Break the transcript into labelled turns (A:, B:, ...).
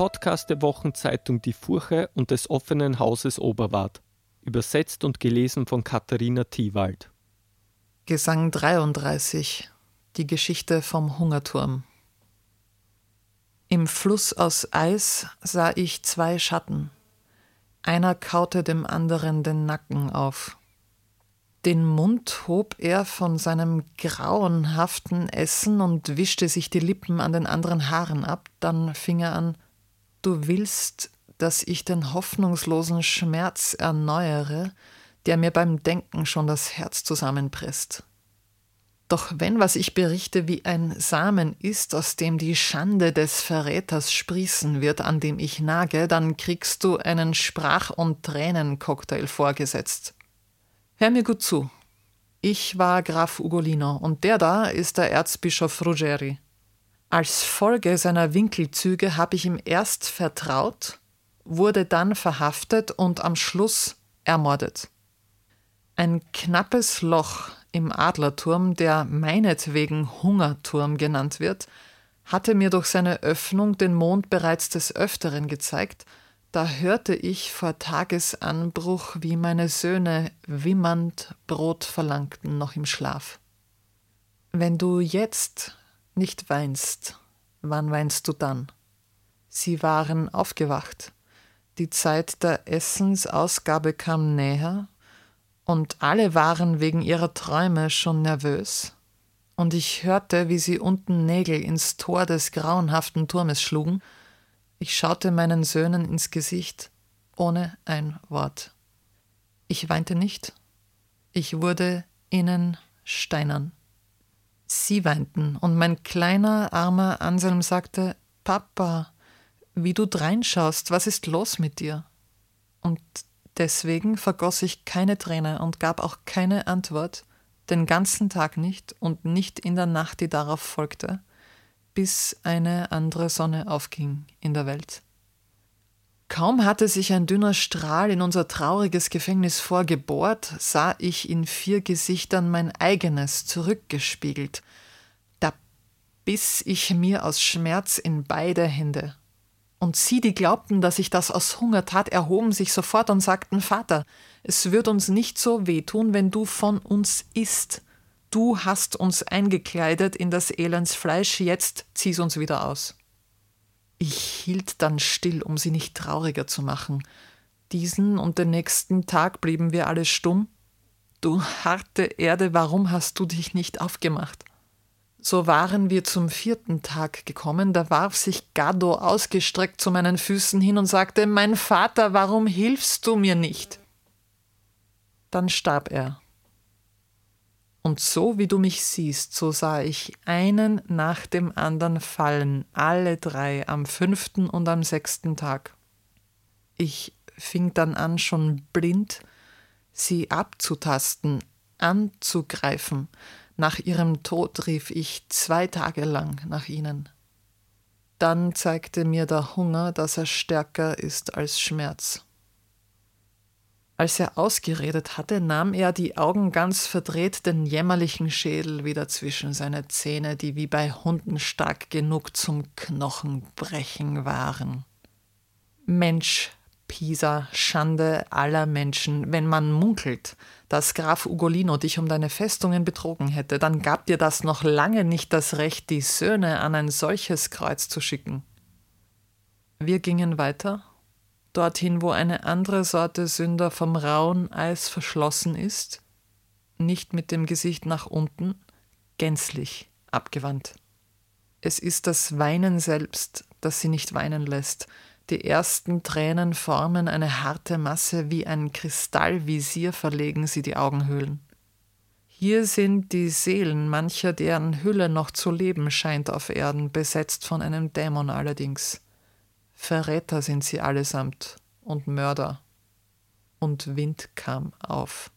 A: Podcast der Wochenzeitung Die Furche und des offenen Hauses Oberwart. Übersetzt und gelesen von Katharina Thiewald.
B: Gesang 33 Die Geschichte vom Hungerturm. Im Fluss aus Eis sah ich zwei Schatten. Einer kaute dem anderen den Nacken auf. Den Mund hob er von seinem grauenhaften Essen und wischte sich die Lippen an den anderen Haaren ab, dann fing er an Du willst, dass ich den hoffnungslosen Schmerz erneuere, der mir beim Denken schon das Herz zusammenpresst. Doch wenn, was ich berichte, wie ein Samen ist, aus dem die Schande des Verräters sprießen wird, an dem ich nage, dann kriegst du einen Sprach- und Tränencocktail vorgesetzt. Hör mir gut zu. Ich war Graf Ugolino und der da ist der Erzbischof Ruggeri. Als Folge seiner Winkelzüge habe ich ihm erst vertraut, wurde dann verhaftet und am Schluss ermordet. Ein knappes Loch im Adlerturm, der meinetwegen Hungerturm genannt wird, hatte mir durch seine Öffnung den Mond bereits des Öfteren gezeigt, da hörte ich vor Tagesanbruch, wie meine Söhne wimmernd Brot verlangten, noch im Schlaf. Wenn du jetzt nicht weinst, wann weinst du dann? Sie waren aufgewacht. Die Zeit der Essensausgabe kam näher, und alle waren wegen ihrer Träume schon nervös, und ich hörte, wie sie unten Nägel ins Tor des grauenhaften Turmes schlugen. Ich schaute meinen Söhnen ins Gesicht, ohne ein Wort. Ich weinte nicht, ich wurde ihnen steinern. Sie weinten, und mein kleiner, armer Anselm sagte Papa, wie du dreinschaust, was ist los mit dir? Und Deswegen vergoss ich keine Träne und gab auch keine Antwort, den ganzen Tag nicht und nicht in der Nacht, die darauf folgte, bis eine andere Sonne aufging in der Welt. Kaum hatte sich ein dünner Strahl in unser trauriges Gefängnis vorgebohrt, sah ich in vier Gesichtern mein eigenes zurückgespiegelt. Da biss ich mir aus Schmerz in beide Hände. Und sie, die glaubten, dass ich das aus Hunger tat, erhoben sich sofort und sagten, Vater, es wird uns nicht so wehtun, wenn du von uns isst. Du hast uns eingekleidet in das Elends Fleisch, jetzt zieh's uns wieder aus. Ich hielt dann still, um sie nicht trauriger zu machen. Diesen und den nächsten Tag blieben wir alle stumm. Du harte Erde, warum hast du dich nicht aufgemacht? So waren wir zum vierten Tag gekommen, da warf sich Gado ausgestreckt zu meinen Füßen hin und sagte Mein Vater, warum hilfst du mir nicht? Dann starb er. Und so wie du mich siehst, so sah ich einen nach dem anderen fallen, alle drei, am fünften und am sechsten Tag. Ich fing dann an, schon blind sie abzutasten, anzugreifen, nach ihrem Tod rief ich zwei Tage lang nach ihnen. Dann zeigte mir der Hunger, dass er stärker ist als Schmerz. Als er ausgeredet hatte, nahm er die Augen ganz verdreht den jämmerlichen Schädel wieder zwischen seine Zähne, die wie bei Hunden stark genug zum Knochenbrechen waren. Mensch, Pisa, Schande aller Menschen, wenn man munkelt, dass Graf Ugolino dich um deine Festungen betrogen hätte, dann gab dir das noch lange nicht das Recht, die Söhne an ein solches Kreuz zu schicken. Wir gingen weiter, dorthin, wo eine andere Sorte Sünder vom rauen Eis verschlossen ist, nicht mit dem Gesicht nach unten, gänzlich abgewandt. Es ist das Weinen selbst, das sie nicht weinen lässt, die ersten Tränen formen eine harte Masse, wie ein Kristallvisier verlegen sie die Augenhöhlen. Hier sind die Seelen mancher, deren Hülle noch zu leben scheint auf Erden, besetzt von einem Dämon allerdings. Verräter sind sie allesamt und Mörder. Und Wind kam auf.